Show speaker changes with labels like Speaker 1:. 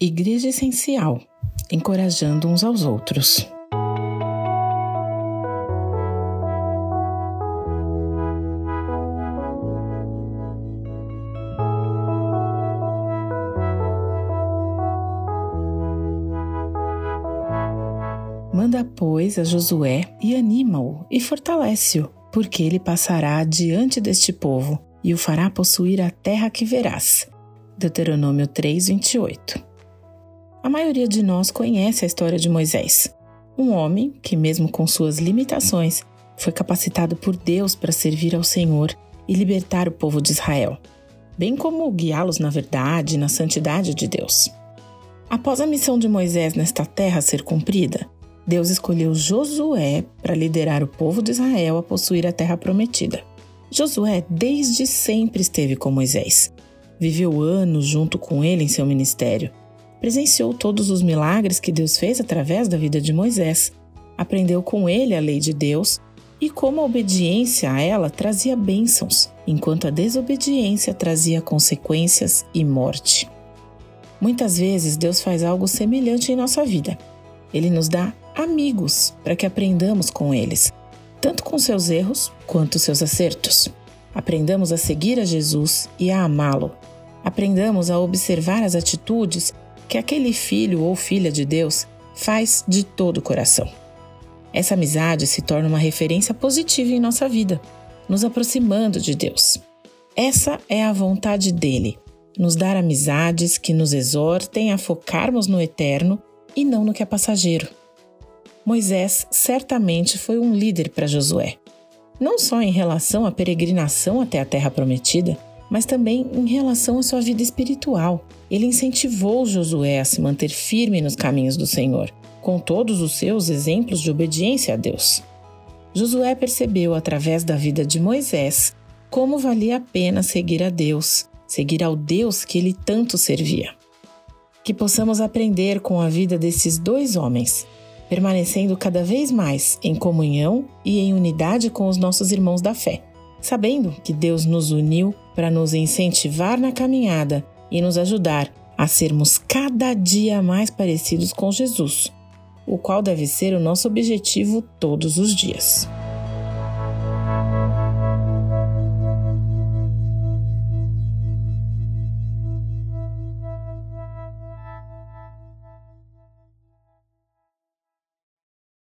Speaker 1: Igreja Essencial Encorajando uns aos outros. Manda, pois, a Josué e anima-o e fortalece-o, porque ele passará diante deste povo e o fará possuir a terra que verás. Deuteronômio 3, 28. A maioria de nós conhece a história de Moisés, um homem que, mesmo com suas limitações, foi capacitado por Deus para servir ao Senhor e libertar o povo de Israel, bem como guiá-los na verdade e na santidade de Deus. Após a missão de Moisés nesta terra ser cumprida, Deus escolheu Josué para liderar o povo de Israel a possuir a terra prometida. Josué desde sempre esteve com Moisés. Viveu anos junto com ele em seu ministério. Presenciou todos os milagres que Deus fez através da vida de Moisés. Aprendeu com ele a lei de Deus e como a obediência a ela trazia bênçãos, enquanto a desobediência trazia consequências e morte. Muitas vezes Deus faz algo semelhante em nossa vida. Ele nos dá amigos para que aprendamos com eles, tanto com seus erros quanto seus acertos. Aprendamos a seguir a Jesus e a amá-lo. Aprendamos a observar as atitudes que aquele filho ou filha de Deus faz de todo o coração. Essa amizade se torna uma referência positiva em nossa vida, nos aproximando de Deus. Essa é a vontade dele, nos dar amizades que nos exortem a focarmos no eterno e não no que é passageiro. Moisés certamente foi um líder para Josué, não só em relação à peregrinação até a terra prometida, mas também em relação à sua vida espiritual. Ele incentivou Josué a se manter firme nos caminhos do Senhor, com todos os seus exemplos de obediência a Deus. Josué percebeu através da vida de Moisés como valia a pena seguir a Deus, seguir ao Deus que ele tanto servia. Que possamos aprender com a vida desses dois homens permanecendo cada vez mais em comunhão e em unidade com os nossos irmãos da fé, sabendo que Deus nos uniu para nos incentivar na caminhada e nos ajudar a sermos cada dia mais parecidos com Jesus, o qual deve ser o nosso objetivo todos os dias.